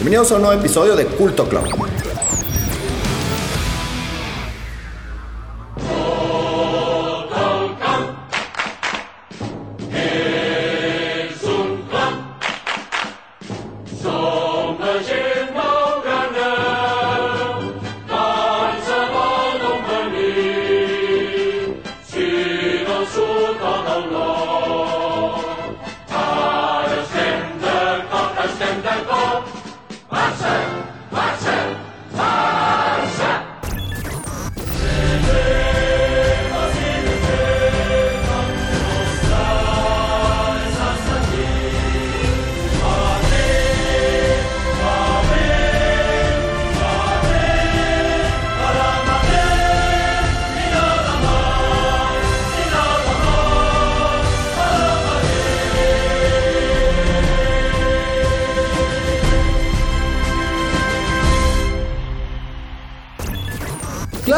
Bienvenidos a un nuevo episodio de Culto Club.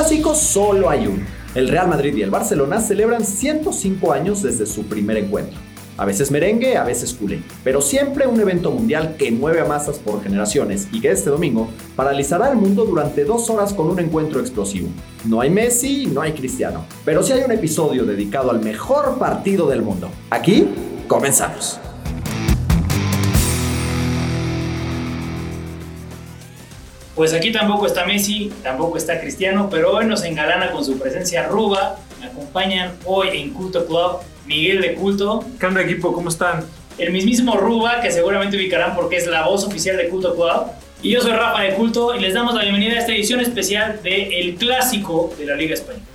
Clásico solo hay uno. El Real Madrid y el Barcelona celebran 105 años desde su primer encuentro. A veces merengue, a veces culé, pero siempre un evento mundial que mueve a masas por generaciones y que este domingo paralizará el mundo durante dos horas con un encuentro explosivo. No hay Messi, no hay Cristiano, pero sí hay un episodio dedicado al mejor partido del mundo. Aquí comenzamos. Pues aquí tampoco está Messi, tampoco está Cristiano, pero hoy nos engalana con su presencia Ruba. Me acompañan hoy en Culto Club Miguel de Culto. ¿Qué onda equipo? ¿Cómo están? El mismísimo Ruba, que seguramente ubicarán porque es la voz oficial de Culto Club. Y yo soy Rafa de Culto y les damos la bienvenida a esta edición especial de El Clásico de la Liga Española.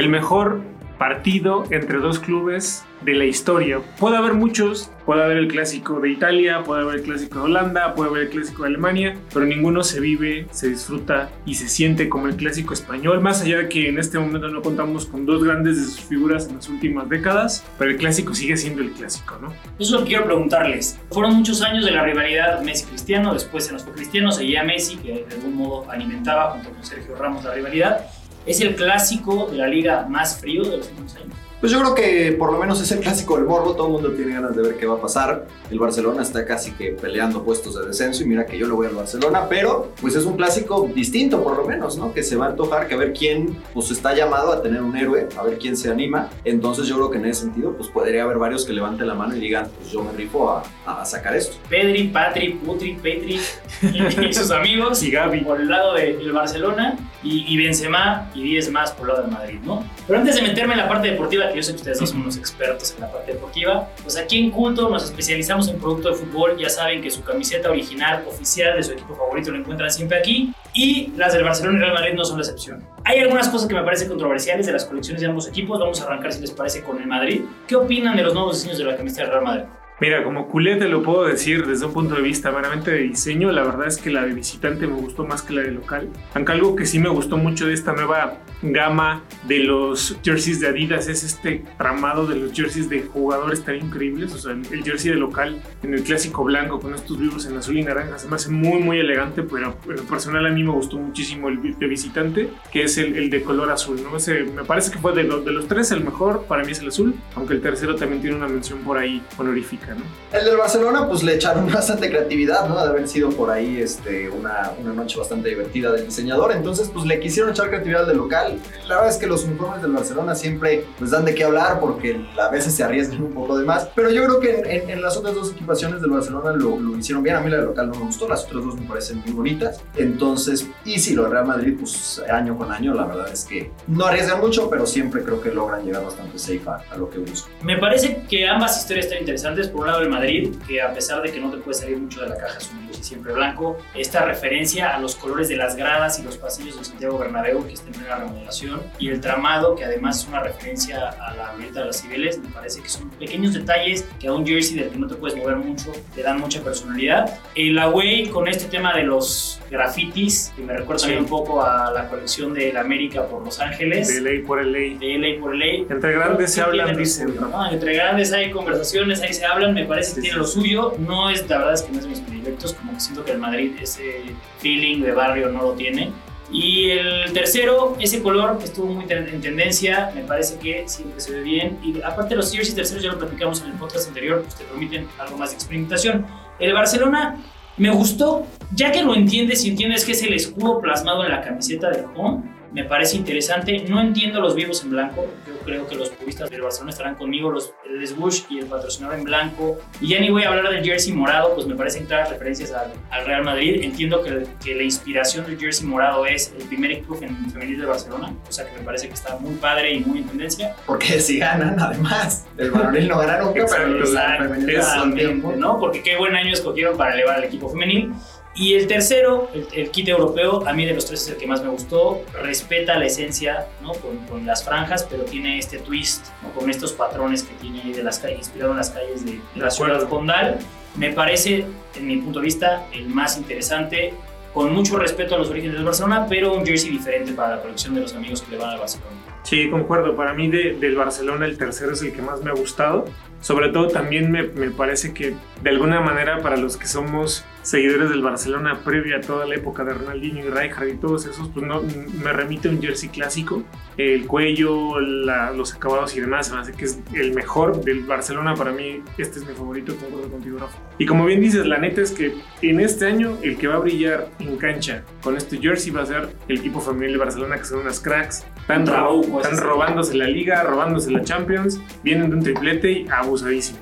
El mejor partido entre dos clubes de la historia. Puede haber muchos, puede haber el clásico de Italia, puede haber el clásico de Holanda, puede haber el clásico de Alemania, pero ninguno se vive, se disfruta y se siente como el clásico español, más allá de que en este momento no contamos con dos grandes de sus figuras en las últimas décadas, pero el clásico sigue siendo el clásico, ¿no? Eso es lo quiero preguntarles. Fueron muchos años de la rivalidad Messi-Cristiano, después se nos fue Cristiano, seguía Messi, que de algún modo alimentaba junto con Sergio Ramos la rivalidad. ¿Es el clásico de la liga más frío de los últimos años? Pues yo creo que por lo menos es el clásico del morbo, todo el mundo tiene ganas de ver qué va a pasar. El Barcelona está casi que peleando puestos de descenso y mira que yo le voy al Barcelona, pero pues es un clásico distinto por lo menos, ¿no? Que se va a antojar, que a ver quién pues está llamado a tener un héroe, a ver quién se anima. Entonces yo creo que en ese sentido pues podría haber varios que levanten la mano y digan, pues yo me rifo a, a sacar esto. Pedri, Patri, Putri, Petri y, y sus amigos Y Gaby. por el lado del Barcelona y, y Benzema y 10 más por el lado del Madrid, ¿no? Pero antes de meterme en la parte deportiva, que yo sé que ustedes dos son unos expertos en la parte deportiva, pues aquí en Culto nos especializamos en producto de fútbol. Ya saben que su camiseta original, oficial de su equipo favorito, lo encuentran siempre aquí. Y las del Barcelona y Real Madrid no son la excepción. Hay algunas cosas que me parecen controversiales de las colecciones de ambos equipos. Vamos a arrancar, si les parece, con el Madrid. ¿Qué opinan de los nuevos diseños de la camiseta del Real Madrid? Mira, como culé te lo puedo decir desde un punto de vista meramente de diseño, la verdad es que la de visitante me gustó más que la de local. Aunque algo que sí me gustó mucho de esta nueva gama de los jerseys de Adidas es este tramado de los jerseys de jugadores tan increíbles. O sea, el jersey de local en el clásico blanco con estos vivos en azul y naranja se me hace muy, muy elegante, pero en personal a mí me gustó muchísimo el de visitante, que es el, el de color azul. ¿no? Ese, me parece que fue de, los de los tres el mejor, para mí es el azul, aunque el tercero también tiene una mención por ahí honorífica. El del Barcelona, pues le echaron bastante creatividad, ¿no? De haber sido por ahí este, una, una noche bastante divertida del diseñador. Entonces, pues le quisieron echar creatividad al del local. La verdad es que los uniformes del Barcelona siempre pues dan de qué hablar porque a veces se arriesgan un poco de más. Pero yo creo que en, las otras dos equipaciones del Barcelona lo, lo hicieron bien. A mí la del local no me gustó, las otras dos me parecen muy bonitas. Entonces, y si lo de Real Madrid, pues año con año, la verdad es que no arriesgan mucho, pero siempre creo que logran llegar bastante safe a, a lo que buscan. Me parece que ambas historias están interesantes. Por un lado, el Madrid, que a pesar de que no te puede salir mucho de la caja, es un jersey siempre blanco. Esta referencia a los colores de las gradas y los pasillos de Santiago Bernabéu, que está en plena remodelación. Y el tramado, que además es una referencia a la glorieta de las Cibeles. Me parece que son pequeños detalles que a un jersey del que no te puedes mover mucho le dan mucha personalidad. El away con este tema de los grafitis, que me recuerda también un poco a la colección del América por Los Ángeles. De ley por el ley. de LA por LA. Entre grandes se Sí, hablan, dicen. ¿no? Entre grandes hay conversaciones, ahí se hablan, me parece que Sí, tiene sí, lo suyo. No es, la verdad es que no es de mis predilectos, como que siento que el Madrid ese feeling de barrio no lo tiene. Y el tercero, ese color estuvo muy en tendencia, me parece que siempre se ve bien. Y aparte los jerseys terceros ya lo platicamos en el podcast anterior, pues te permiten algo más de experimentación. El Barcelona me gustó, ya que lo entiendes y entiendes que es el escudo plasmado en la camiseta del home me parece interesante. No entiendo los vivos en blanco. Yo creo que los puristas del Barcelona estarán conmigo, los, el Swoosh y el patrocinador en blanco. Y ya ni voy a hablar del jersey morado, pues me parecen claras referencias al, al Real Madrid. Entiendo que, que, la inspiración del jersey morado es el primer equipo femenil de Barcelona, o sea que me parece que está muy padre y muy en tendencia. Porque si ganan, además, el varonil no gana nunca, pero el femenil ¿no? Porque qué buen año escogieron para elevar al equipo femenil. Y el tercero, el, kit europeo, a mí de los tres es el que más me gustó. Respeta la esencia ¿no? con, con las franjas, pero tiene este twist ¿no? con estos patrones que tiene de las calles, inspirado en las calles de, la ciudad condal. Me parece, en mi punto de vista, el más interesante. Con mucho respeto a los orígenes del Barcelona, pero un jersey diferente para la colección de los amigos que le van al Barcelona. Sí, concuerdo. Para mí de, del Barcelona el tercero es el que más me ha gustado. Sobre todo también me, me parece que de alguna manera para los que somos seguidores del Barcelona previa a toda la época de Ronaldinho y Rijkaard y todos esos, pues no, me remite a un jersey clásico. El cuello, los acabados y demás, se me hace que es el mejor del Barcelona. Para mí, este es mi favorito, concuerdo contigo, Rafa. Y como bien dices, la neta es que en este año el que va a brillar en cancha con este jersey va a ser el equipo familiar de Barcelona, que son unas cracks. Están, están robándose la liga, robándose la Champions, vienen de un triplete y abusadísimos.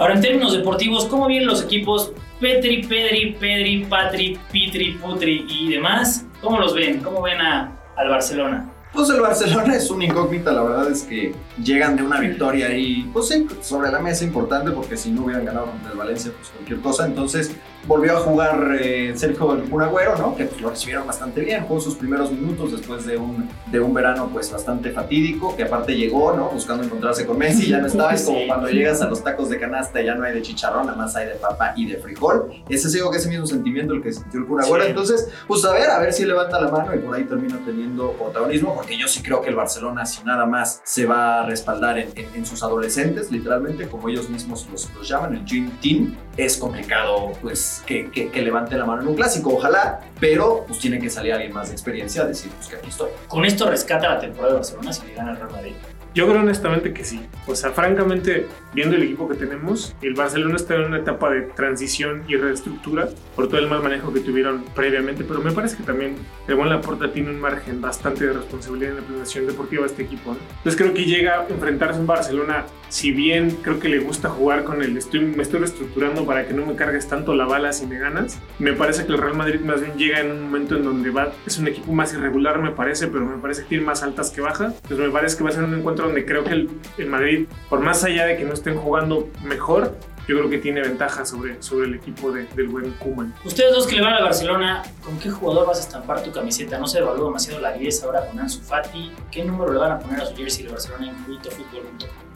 Ahora, en términos deportivos, ¿cómo vienen los equipos Petri, Pedri, Pedri, Patri, Pitri, Putri y demás? ¿Cómo los ven? ¿Cómo ven a, al Barcelona? Pues el Barcelona es una incógnita, la verdad es que llegan de una victoria ahí, pues sí, sobre la mesa importante, porque si no hubieran ganado contra el Valencia, pues cualquier cosa. Entonces volvió a jugar eh, Sergio el Agüero, ¿no? Que pues, lo recibieron bastante bien, jugó sus primeros minutos después de un, de un verano pues bastante fatídico, que aparte llegó, ¿no? Buscando encontrarse con Messi, ya no estaba, es como cuando llegas a los tacos de canasta ya no hay de chicharrón, nada más hay de papa y de frijol. Ese es que ese mismo sentimiento el que sintió el Kun Agüero. Entonces, pues a ver, a ver si levanta la mano y por ahí termina teniendo protagonismo porque yo sí creo que el Barcelona, si nada más se va a respaldar en, sus adolescentes, literalmente, como ellos mismos los, los llaman, el Dream Team, es complicado, pues, que, que, levante la mano en un clásico, ojalá, pero pues tiene que salir alguien más de experiencia a decir, pues que aquí estoy. Con esto rescata la temporada de Barcelona si le gana el Real Madrid. Yo creo honestamente que sí. O sea, francamente, viendo el equipo que tenemos, el Barcelona está en una etapa de transición y reestructura por todo el mal manejo que tuvieron previamente, pero me parece que también el buen Laporta tiene un margen bastante de responsabilidad en la planeación deportiva de este equipo. Entonces creo que llega a enfrentarse un Barcelona, si bien creo que le gusta jugar con el estoy, me estoy reestructurando para que no me cargues tanto la bala si me ganas, me parece que el Real Madrid más bien llega en un momento en donde va, es un equipo más irregular me parece, pero me parece que tiene más altas que bajas, entonces me parece que va a ser un encuentro donde creo que el, Madrid, por más allá de que no estén jugando mejor, yo creo que tiene ventaja sobre, sobre el equipo del buen Kuman. Ustedes dos que le van a Barcelona, ¿con qué jugador vas a estampar tu camiseta? No se evalúa demasiado la 10 ahora con Ansu Fati. ¿Qué número le van a poner a su jersey de Barcelona en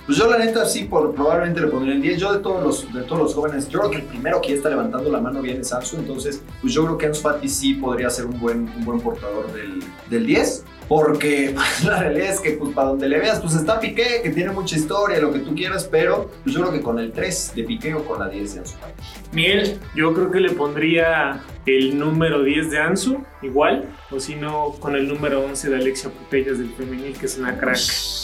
Pues yo la neta sí, por, probablemente le pondría el 10. Yo de todos, los, de todos los jóvenes, yo creo que el primero que está levantando la mano bien es Ansu, entonces pues yo creo que Ansu Fati sí podría ser un buen, un buen portador del, del 10 porque pues, la realidad es que pues para donde le veas pues está Piqué que tiene mucha historia lo que tú quieras pero pues, yo creo que con el 3 de Piqué o con la 10 de Ansu Miguel yo creo que le pondría el número 10 de Ansu igual o si no con el número 11 de Alexia Putellas del femenil que es una crack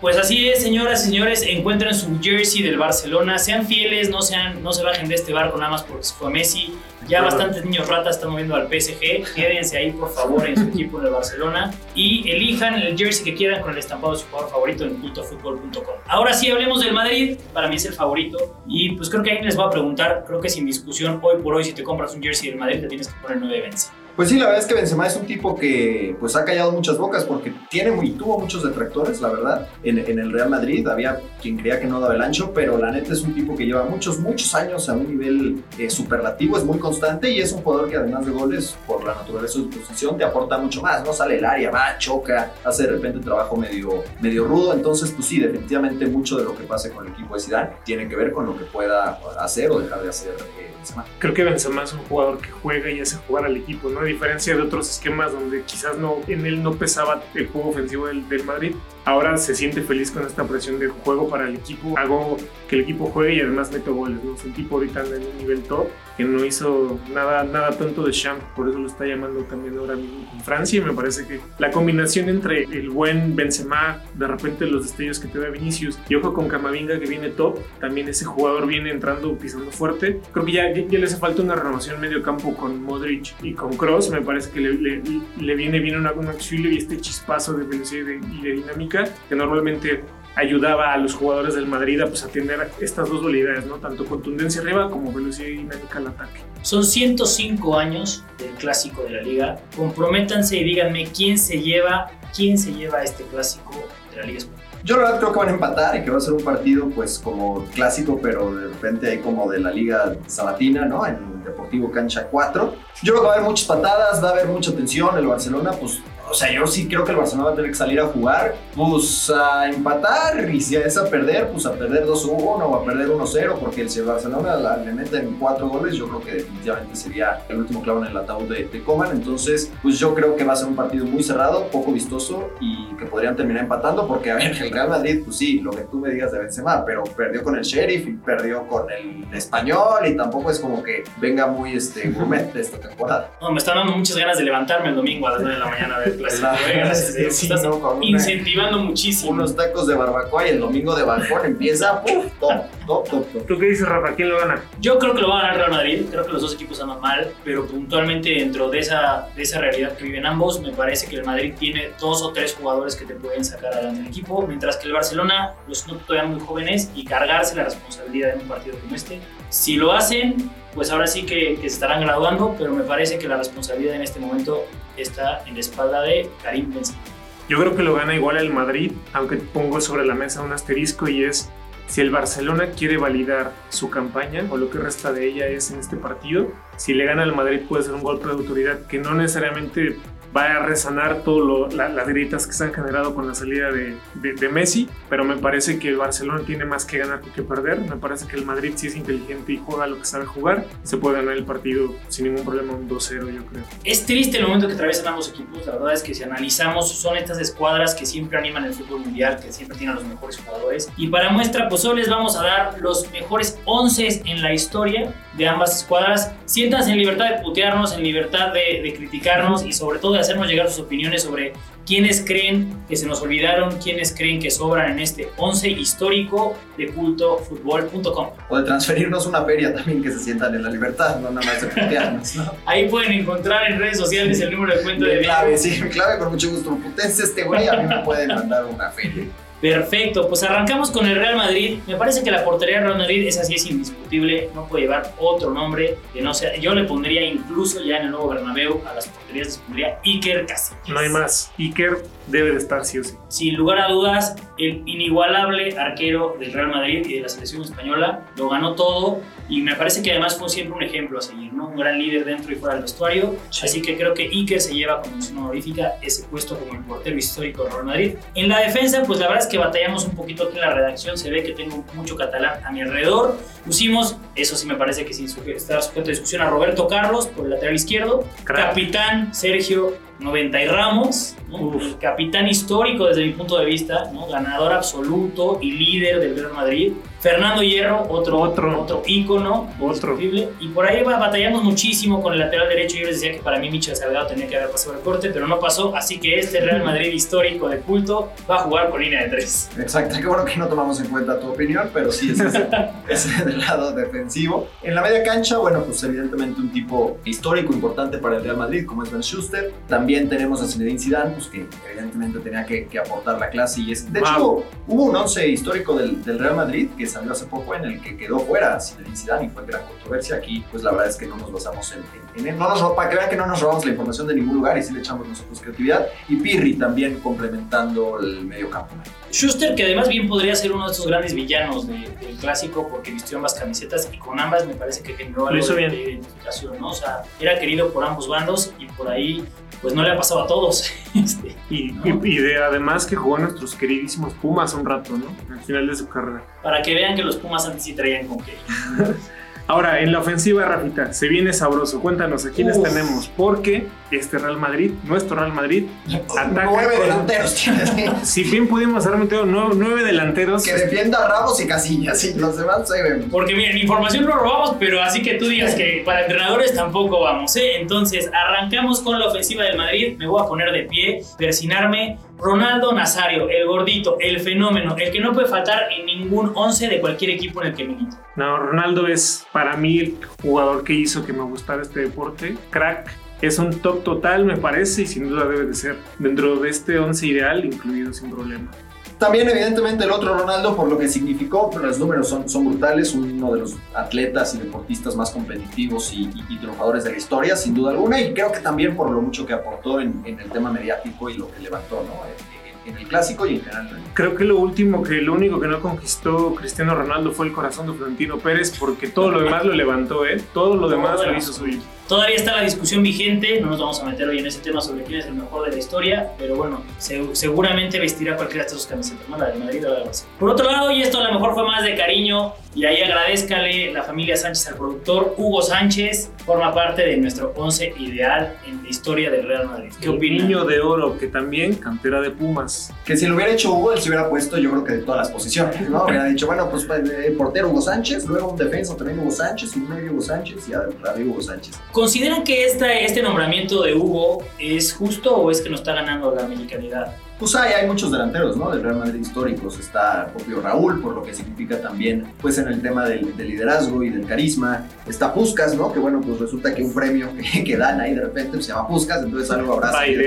pues así es, señoras y señores, encuentren su jersey del Barcelona, sean fieles, no, sean, no se bajen de este barco nada más porque fue Messi. Ya bastantes niños ratas están moviendo al PSG. Quédense ahí, por favor, en su equipo de Barcelona. Y elijan el jersey que quieran con el estampado de su jugador favorito en puntofutbol.com. Ahora sí, hablemos del Madrid. Para mí es el favorito. Y pues creo que ahí les voy a preguntar, creo que sin discusión, hoy por hoy, si te compras un jersey del Madrid, te tienes que poner 9 Vence. Pues sí, la verdad es que Benzema es un tipo que pues ha callado muchas bocas porque tiene muy, tuvo muchos detractores, la verdad, en, en, el Real Madrid. Había quien creía que no daba el ancho, pero la neta es un tipo que lleva muchos, muchos años a un nivel eh, superlativo, es muy constante y es un jugador que además de goles, por la naturaleza de su posición, te aporta mucho más, ¿no? Sale el área, va, choca, hace de repente un trabajo medio, medio rudo. Entonces, pues sí, definitivamente mucho de lo que pase con el equipo de Zidane tiene que ver con lo que pueda hacer o dejar de hacer eh, Benzema. Creo que Benzema es un jugador que juega y hace jugar al equipo, ¿no? Diferencia de otros esquemas donde quizás no, en él no pesaba el juego ofensivo del, del Madrid, ahora se siente feliz con esta presión de juego para el equipo. Hago que el equipo juegue y además meto goles, ¿no? Un tipo ahorita en un nivel top que no hizo nada, nada tanto de champ, por eso lo está llamando también ahora mismo en Francia. Y me parece que la combinación entre el buen Benzema, de repente los destellos que te da Vinicius, y ojo con Camavinga que viene top, también ese jugador viene entrando, pisando fuerte. Creo que ya, ya le hace falta una renovación medio campo con Modric y con Cross. Me parece que le, le, le viene bien un, auxilio y este chispazo de velocidad y de dinámica que normalmente ayudaba a los jugadores del Madrid a, pues, a tener estas dos dualidades, ¿no? Tanto contundencia arriba como velocidad y dinámica al ataque. Son 105 años del clásico de la liga. Comprométanse y díganme quién se lleva, quién se lleva este clásico de la liga española. Yo la verdad creo que van a empatar y que va a ser un partido pues como clásico, pero de repente hay como de la Liga Sabatina, ¿no? En Deportivo Cancha 4. Yo creo que va a haber muchas patadas, va a haber mucha tensión. El Barcelona pues o sea, yo sí creo que el Barcelona va a tener que salir a jugar, pues a empatar y si es a perder, pues a perder 2-1 o a perder 1-0, porque si el Barcelona la, le meten 4 goles, yo creo que definitivamente sería el último clavo en el ataúd de, de, Coman. Entonces, pues yo creo que va a ser un partido muy cerrado, poco vistoso y que podrían terminar empatando, porque a ver, el Real Madrid, pues sí, lo que tú me digas de Benzema, pero perdió con el Sheriff y perdió con el Español y tampoco es como que venga muy este, gourmet de esta temporada. No, me están dando muchas ganas de levantarme el domingo a las 9 de la mañana a ver incentivando muchísimo. Unos tacos de barbacoa y el domingo de balcón empieza top, top, top, ¿Tú qué dices, Rafa? ¿Quién lo gana? Yo creo que lo va a ganar Real Madrid. Creo que los dos equipos andan mal, pero puntualmente dentro de esa, de esa realidad que viven ambos, me parece que el Madrid tiene dos o tres jugadores que te pueden sacar adelante el equipo, mientras que el Barcelona los no todavía muy jóvenes y cargarse la responsabilidad en un partido como este. Si lo hacen, pues ahora sí que, que, se estarán graduando, pero me parece que la responsabilidad en este momento está en la espalda de Karim Benzema. Yo creo que lo gana igual el Madrid, aunque pongo sobre la mesa un asterisco y es si el Barcelona quiere validar su campaña o lo que resta de ella es en este partido, si le gana al Madrid puede ser un golpe de autoridad que no necesariamente va a resanar todas las grietas que se han generado con la salida de, de, Messi, pero me parece que el Barcelona tiene más que ganar que perder. Me parece que el Madrid sí es inteligente y juega lo que sabe jugar. Se puede ganar el partido sin ningún problema, un 2-0 yo creo. Es triste el momento que atraviesan ambos equipos. La verdad es que si analizamos, son estas escuadras que siempre animan el fútbol mundial, que siempre tienen los mejores jugadores. Y para muestra, pues hoy les vamos a dar los mejores 11 en la historia de ambas escuadras. Siéntanse en libertad de putearnos, en libertad de, de criticarnos y sobre todo de hacernos llegar sus opiniones sobre quiénes creen que se nos olvidaron, quiénes creen que sobran en este 11 histórico de cultofutbol.com. O de transferirnos una feria también que se sientan en la libertad, no nada más de putearnos. ¿no? Ahí pueden encontrar en redes sociales el número de cuenta de, de clave, sí, clave con mucho gusto. Putense este güey, a mí me pueden mandar una feria. Perfecto, pues arrancamos con el Real Madrid. Me parece que la portería del Real Madrid es así, es indiscutible. No puede llevar otro nombre que no sea. Yo le pondría incluso ya en el nuevo Bernabéu a las porterías, les pondría Iker Casillas. No hay más. Iker debe de estar sí o sí. Sin lugar a dudas, el inigualable arquero del Real Madrid y de la selección española lo ganó todo y me parece que además fue siempre un ejemplo a seguir, ¿no? Un gran líder dentro y fuera del vestuario. Así que creo que Iker se lleva con mención honorífica ese puesto como el portero histórico del Real Madrid. En la defensa, pues la verdad es que batallamos un poquito aquí en la redacción. Se ve que tengo mucho catalán a mi alrededor. Pusimos, eso sí me parece que sin estar sujeto a discusión, a Roberto Carlos por el lateral izquierdo, capitán Sergio 90 y Ramos, el capitán histórico desde mi punto de vista, ¿no? ganador absoluto y líder del Real Madrid. Fernando Hierro, otro, otro, otro ícono, otro. Y por ahí batallamos muchísimo con el lateral derecho. Yo les decía que para mí Michel Salgado tenía que haber pasado el corte, pero no pasó. Así que este Real Madrid histórico de culto va a jugar con línea de tres. Exacto, qué bueno que no tomamos en cuenta tu opinión, pero sí es ese, ese del lado defensivo. En la media cancha, bueno, pues evidentemente un tipo histórico importante para el Real Madrid, como es Ben Schuster. También tenemos a Zinedine Zidane, pues que evidentemente tenía que, que aportar la clase. Y es, de hecho, hubo un once histórico del, del Real Madrid que salió hace poco en el que quedó fuera Zinedine Zidane y fue gran controversia. Aquí, pues la verdad es que no nos basamos en, en. No nos, para que vean que no nos robamos la información de ningún lugar y sí le echamos nosotros creatividad. Y Pirri también complementando el medio campo. Schuster, que además bien podría ser uno de estos grandes villanos de- del clásico porque vistió ambas camisetas y con ambas me parece que generó algo de, identificación, ¿no? O sea, era querido por ambos bandos y por ahí pues no le ha pasado a todos. Este, Y, y- y de, además que jugó a nuestros queridísimos Pumas un rato, ¿no? Al final de su carrera. para que vean que los Pumas antes sí traían con qué. Ahora, en la ofensiva, Rafita, se viene sabroso. Cuéntanos, ¿a quiénes Uf. tenemos? Porque este Real Madrid, nuestro Real Madrid, ataca Nueve con- delanteros tienes. Si bien pudimos haber metido nueve, nueve delanteros, que defienda a Ramos y Casillas, y los demás ahí vemos. Porque miren, información no robamos, pero así que tú digas que para entrenadores tampoco vamos, ¿eh? Entonces, arrancamos con la ofensiva del Madrid. Me voy a poner de pie, persinarme. Ronaldo Nazario, el gordito, el fenómeno, el que no puede faltar en ningún 11 de cualquier equipo en el que milita. No, Ronaldo es para mí el jugador que hizo que me gustara este deporte. Crack. Es un top total, me parece, y sin duda debe de ser dentro de este 11 ideal, incluido sin problema. También, evidentemente, el otro Ronaldo, por lo que significó, pero los números son, son brutales, uno de los atletas y deportistas más competitivos y, y- y triunfadores de la historia, sin duda alguna, y creo que también por lo mucho que aportó en, en el tema mediático y lo que levantó, ¿no? En, en- en el clásico y en general. Creo que lo último, que lo único que no conquistó Cristiano Ronaldo fue el corazón de Florentino Pérez, porque todo lo demás lo levantó, ¿eh? Todo lo demás lo hizo suyo. Todavía está la discusión vigente, no nos vamos a meter hoy en ese tema sobre quién es el mejor de la historia, pero bueno, se- seguramente vestirá cualquiera de estas camisetas, ¿no? la de Madrid o la de Barça. Por otro lado, y esto a lo mejor fue más de cariño, y ahí agradezcale la familia Sánchez al productor, Hugo Sánchez forma parte de nuestro 11 ideal en la historia del Real Madrid. ¿Qué El opinan? niño de oro, que también cantera de Pumas. Que si lo hubiera hecho Hugo, él se hubiera puesto, yo creo que de todas las posiciones, ¿no? Hubiera dicho, bueno, pues el portero Hugo Sánchez, luego un defensa también Hugo Sánchez, un medio Hugo Sánchez y arriba Hugo Sánchez. ¿Consideran que esta, este nombramiento de Hugo es justo o es que nos está ganando la mexicanidad? Pues hay, hay muchos delanteros, ¿no? Del Real Madrid históricos. Está el propio Raúl, por lo que significa también, pues en el tema del, del liderazgo y del carisma. Está Puskas, ¿no? Que bueno, pues resulta que un premio que, que dan ahí de repente pues, se llama Puskas, entonces algo habrá sabido,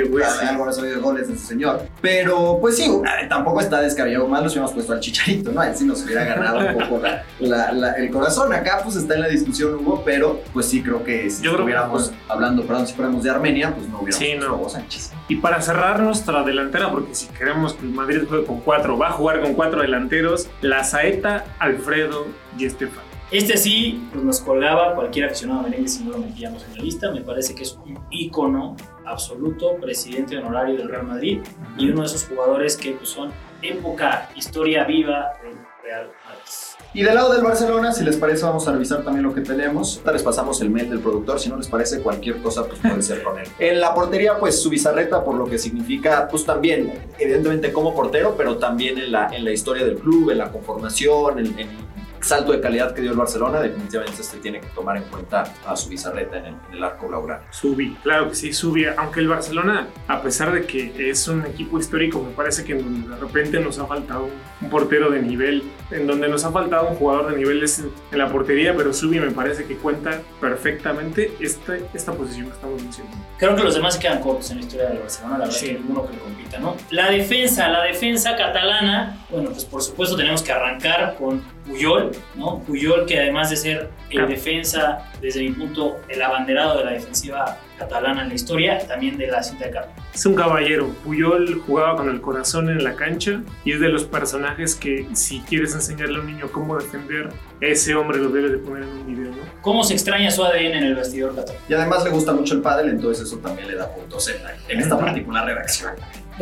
algo habrá sabido de goles de ese señor. Pero pues sí, eh, tampoco está descabellado más, los hubiéramos puesto al Chicharito, ¿no? Él sí nos hubiera ganado un poco la- la- la- el corazón. Acá pues está en la discusión Hugo, pero pues sí creo que si Yo creo que, estuviéramos hablando, perdón, si fuéramos de Armenia, pues no hubiéramos Sí, no. Sánchez. Y para cerrar nuestra delantera, porque si queremos que el Madrid juegue con cuatro, va a jugar con cuatro delanteros, la Saeta, Alfredo y Estefan. Este sí, pues nos colgaba cualquier aficionado merengue si no lo metíamos en la lista. Me parece que es un ícono absoluto, presidente honorario del Real Madrid y uno de esos jugadores que pues, son época, historia viva del Real Madrid. Y del lado del Barcelona, si les parece, vamos a revisar también lo que tenemos. Ahorita les pasamos el mail del productor, si no les parece, cualquier cosa pues puede ser con él. En la portería, pues su bizarreta, por lo que significa, pues también, evidentemente como portero, pero también en la, en la historia del club, en la conformación, en, en el salto de calidad que dio el Barcelona, definitivamente este tiene que tomar en cuenta a su bizarreta en el, en el arco blaugrana. Subi, claro que sí, Subi. Aunque el Barcelona, a pesar de que es un equipo histórico, me parece que de repente nos ha faltado un portero de nivel, en donde nos ha faltado un jugador de nivel es en la portería, pero Subi me parece que cuenta perfectamente este, esta posición que estamos mencionando. Creo que los demás se quedan cortos en la historia del Barcelona, la verdad Sí. que ninguno que le compita, ¿no? La defensa, la defensa catalana, bueno, pues por supuesto tenemos que arrancar con Puyol, ¿no? Puyol que además de ser el Claro. defensa, desde mi punto, el abanderado de la defensiva catalana en la historia, también de la cinta de. Es un caballero. Puyol jugaba con el corazón en la cancha y es de los personajes que si quieres enseñarle a un niño cómo defender, ese hombre lo debes de poner en un video, ¿no? ¿Cómo se extraña su ADN en el vestidor catalán? Y además le gusta mucho el pádel, entonces eso también le da puntos en, la- en esta particular redacción.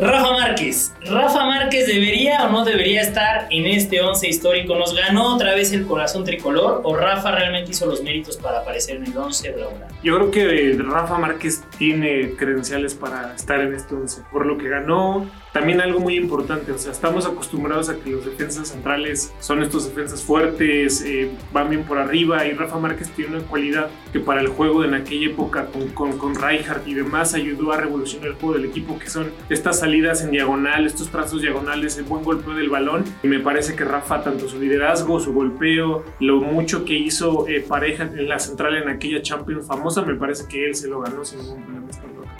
Rafa Márquez. Rafa Márquez debería o no debería estar en este 11 histórico. ¿Nos ganó otra vez el corazón tricolor o Rafa realmente hizo los méritos para aparecer en el 11 blaugrana? Yo creo que Rafa Márquez tiene credenciales para estar en este 11, por lo que ganó. También algo muy importante, o sea, estamos acostumbrados a que los defensas centrales son estos defensas fuertes, eh, van bien por arriba y Rafa Márquez tiene una cualidad que para el juego en aquella época con, con, con Rijkaard y demás ayudó a revolucionar el juego del equipo, que son estas salidas en diagonal, estos trazos diagonales, el buen golpeo del balón. Y me parece que Rafa, tanto su liderazgo, su golpeo, lo mucho que hizo eh, pareja en la central en aquella Champions famosa, me parece que él se lo ganó sin ningún problema.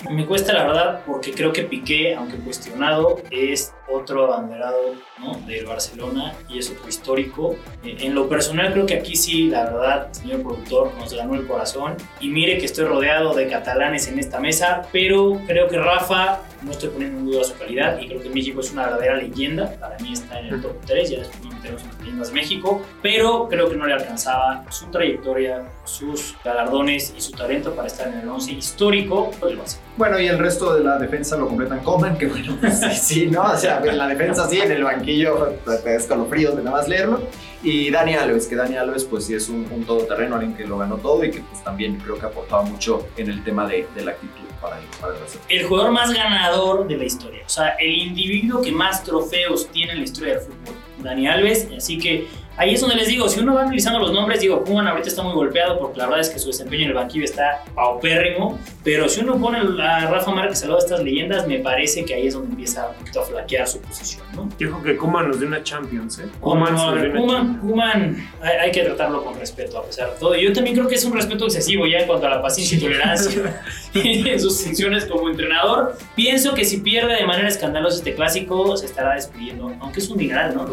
Me cuesta la verdad porque creo que Piqué, aunque cuestionado, es otro abanderado ¿no? del Barcelona y es otro histórico. Eh, En lo personal creo que aquí sí, la verdad, señor productor, nos ganó el corazón. Y mire que estoy rodeado de catalanes en esta mesa, pero creo que Rafa, no estoy poniendo en duda su calidad y creo que México es una verdadera leyenda. Para mí está en el top 3, ya después en las leyendas de México, pero creo que no le alcanzaba su trayectoria, sus galardones y su talento para estar en el 11 histórico del Barcelona. Bueno, y el resto de la defensa lo completan Coman, que bueno, pues sí, ¿no? O sea, en la defensa sí, en el banquillo te escalofríos de nada más leerlo. Y Dani Alves, que Dani Alves pues sí es un, un todoterreno, alguien que lo ganó todo y que pues también creo que aportaba mucho en el tema de, de la actitud. para el, para el. El jugador más ganador de la historia. O sea, el individuo que más trofeos tiene en la historia del fútbol. Dani Alves. Así que ahí es donde les digo, si uno va analizando los nombres, digo, Kuman ahorita está muy golpeado porque la verdad es que su desempeño en el banquillo está paupérrimo. Pero si uno pone a Rafa Márquez al lado de estas leyendas, me parece que ahí es donde empieza un poquito a flaquear su posición, ¿no? Dijo que Kuman nos dio una Champions, ¿eh? Kuman, Kuman, hay, hay que tratarlo con respeto a pesar de todo. Yo también creo que es un respeto excesivo ya en cuanto a la paciencia y tolerancia en sus funciones como entrenador. Pienso que si pierde de manera escandalosa este clásico, se estará despidiendo, aunque es un dineral, ¿no?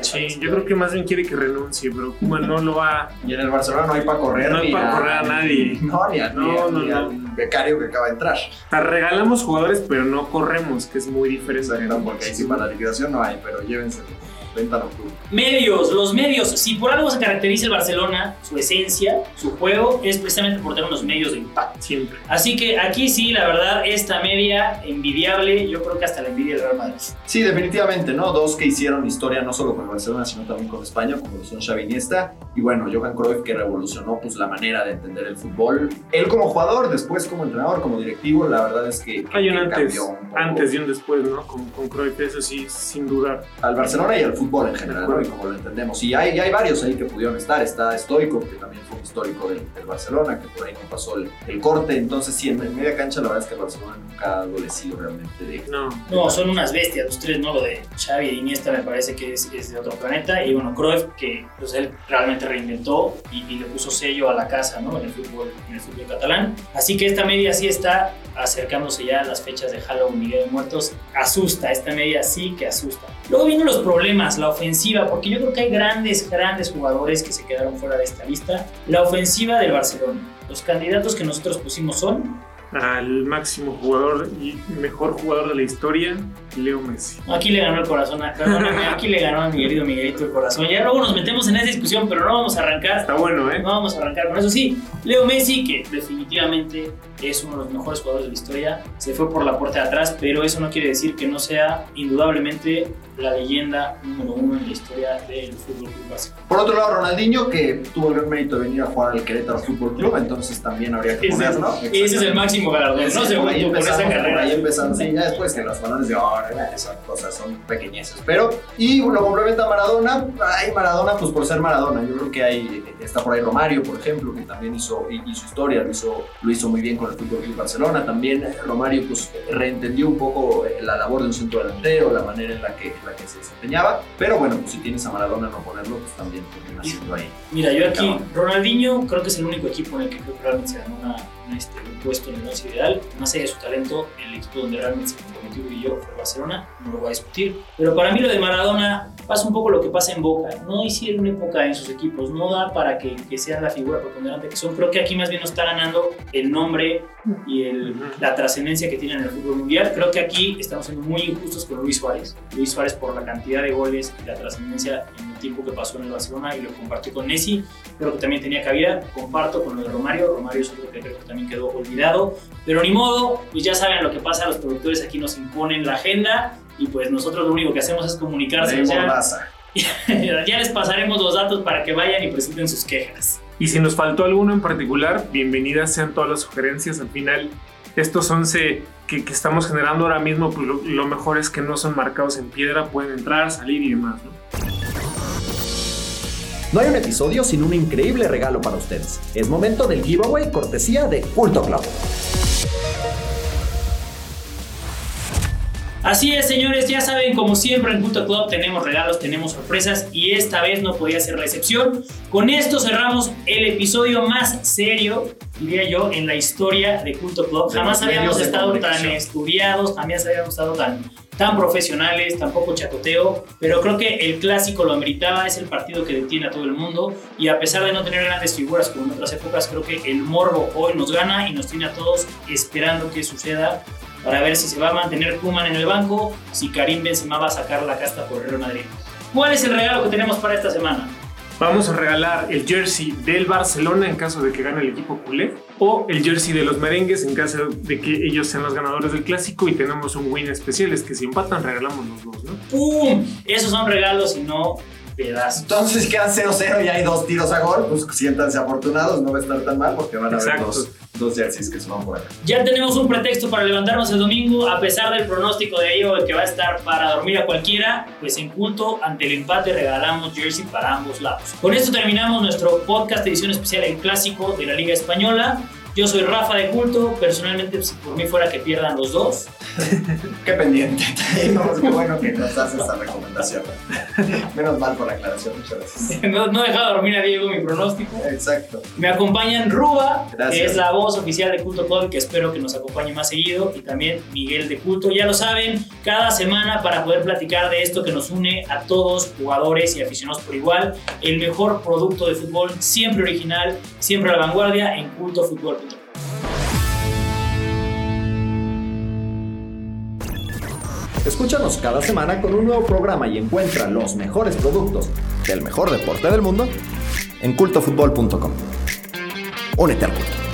Sí, yo creo que más bien quiere que renuncie, pero Kuman no lo va. Y en el Barcelona no hay para correr. No hay ni pa' correr a nadie. No, ni, a, No, no, ni no. al becario que acaba de entrar. Te regalamos jugadores, pero no corremos, que es muy diferente. Exacto, porque ahí sí para la liquidación no hay, pero Venta nocturna. Medios, los medios. Si por algo se caracteriza el Barcelona, su esencia, su juego, es precisamente por tener unos medios de impacto. Siempre. Así que aquí sí, la verdad, esta media envidiable, yo creo que hasta la envidia del Real Madrid. Sí, definitivamente, ¿no? Dos que hicieron historia no solo con el Barcelona, sino también con España, como lo son Xavi Iniesta. Y bueno, Johan Cruyff que revolucionó pues la manera de entender el fútbol. Él como jugador, después como entrenador, como directivo, la verdad es que, que- Hay un que antes, cambió un poco antes y un después, ¿no? Con, con Cruyff, eso sí, sin dudar. al Barcelona y al fútbol en general, ¿no? Y como lo entendemos. Y hay, y hay varios ahí que pudieron estar. Está Stoico, que también fue un histórico del, del Barcelona, que por ahí no pasó el, el corte. Entonces, sí, en, en media cancha, la verdad es que el Barcelona nunca ha adolecido realmente de, No. No, son unas bestias los tres, ¿no? Lo de Xavi e Iniesta me parece que es, es de otro planeta. Y bueno, Cruyff, que pues, él realmente reinventó y, y le puso sello a la casa, ¿no? En el fútbol, en el fútbol catalán. Así que esta media sí está acercándose ya a las fechas de Halloween y Día de Muertos. Asusta, esta media sí que asusta. Luego vienen los problemas, la ofensiva, porque yo creo que hay grandes, grandes jugadores que se quedaron fuera de esta lista. La ofensiva del Barcelona. Los candidatos que nosotros pusimos son Al máximo jugador y mejor jugador de la historia, Leo Messi. Aquí le ganó el corazón, a, perdóname, aquí le ganó a mi querido Miguelito el corazón. Ya luego nos metemos en esa discusión, pero no vamos a arrancar. Está bueno, ¿eh? No vamos a arrancar con eso. Sí, Leo Messi, que definitivamente es uno de los mejores jugadores de la historia, se fue por la puerta de atrás, pero eso no quiere decir que no sea indudablemente la leyenda número uno en la historia del fútbol Club Barcelona. Por otro lado, Ronaldinho, que tuvo el gran mérito de venir a jugar al Querétaro Fútbol Club, entonces también habría que Ese, ponerlo. ese es el máximo galardón, no se por ahí junto con esa empezamos, por carrera. ahí empezamos, sí, ya después que los balones de oro, eh, son cosas, son pequeñeces. Pero, y lo complementa Maradona, ay, Maradona, pues por ser Maradona, yo creo que hay, está por ahí Romario, por ejemplo, que también hizo, hizo historia, lo hizo, lo hizo muy bien con el Fútbol Club Barcelona. También eh, Romario, pues reentendió un poco eh, la labor de un centro delantero, la manera en la que, en la que se desempeñaba. Pero bueno, pues si tienes a Maradona no ponerlo, pues también termina siendo ahí. Mira, yo aquí. Ronaldinho creo que es el único equipo en el que creo que realmente se ganó una, una, este, un puesto en el once ideal. Más allá de su talento, el equipo donde realmente se comprometió y yo fue Barcelona, no lo voy a discutir. Pero para mí lo de Maradona pasa un poco lo que pasa en Boca. No hicieron época en sus equipos, no da para que, sean la figura preponderante que son. Creo que aquí más bien nos está ganando el nombre y el, la trascendencia que tiene en el fútbol mundial. Creo que aquí estamos siendo muy injustos con Luis Suárez. Luis Suárez por la cantidad de goles y la trascendencia en el tiempo que pasó en el Barcelona y lo compartió con Messi. Creo que también tenía cabida. Comparto con lo de Romario. Romario es otro que creo que también quedó olvidado. Pero ni modo, pues ya saben lo que pasa. Los productores aquí nos imponen la agenda y pues nosotros lo único que hacemos es comunicarse. Ya, ya les pasaremos los datos para que vayan y presenten sus quejas. Y si nos faltó alguno en particular, bienvenidas sean todas las sugerencias. Al final, estos 11 que, estamos generando ahora mismo, pues lo, lo mejor es que no son marcados en piedra, pueden entrar, salir y demás. ¿no? No hay un episodio sin un increíble regalo para ustedes. Es momento del giveaway cortesía de Culto Club. Así es, señores, ya saben, como siempre en Culto Club tenemos regalos, tenemos sorpresas y esta vez no podía ser la excepción. Con esto cerramos el episodio más serio, diría yo, en la historia de Culto Club. De Jamás habíamos estado tan estudiados, jamás habíamos estado tan, tan profesionales, tampoco chacoteo, pero creo que el clásico lo ameritaba, es el partido que detiene a todo el mundo y a pesar de no tener grandes figuras como en otras épocas, creo que el morbo hoy nos gana y nos tiene a todos esperando que suceda para ver si se va a mantener Kuman en el banco, si Karim Benzema va a sacar la casta por el Real Madrid. ¿Cuál es el regalo que tenemos para esta semana? Vamos a regalar el jersey del Barcelona en caso de que gane el equipo culé o el jersey de los merengues en caso de que ellos sean los ganadores del clásico y tenemos un win especial, es que si empatan regalamos los dos, ¿no? ¡Pum! Esos son regalos y no pedazos. Entonces quedan 0-0 y hay dos tiros a gol, pues siéntanse afortunados, no va a estar tan mal porque van a haber Exacto. dos, dos jerseys que suman por acá. Ya tenemos un pretexto para levantarnos el domingo, a pesar del pronóstico de ello que va a estar para dormir a cualquiera, pues en culto, ante el empate regalamos jersey para ambos lados. Con esto terminamos nuestro podcast edición especial El Clásico de la Liga Española. Yo soy Rafa de Culto, personalmente si por mí fuera que pierdan los dos. Qué pendiente. No, qué bueno que nos haces esa recomendación. Menos mal por la aclaración, muchas gracias. No, no he dejado dormir a Diego mi pronóstico. Exacto. Me acompañan Ruba, Gracias. que es la voz oficial de Culto Club, que espero que nos acompañe más seguido, y también Miguel de Culto. Ya lo saben, cada semana para poder platicar de esto que nos une a todos, jugadores y aficionados por igual, el mejor producto de fútbol, siempre original, siempre a la vanguardia en cultofutbol.com. Escúchanos cada semana con un nuevo programa y encuentra los mejores productos del mejor deporte del mundo en cultofutbol.com. Únete al culto.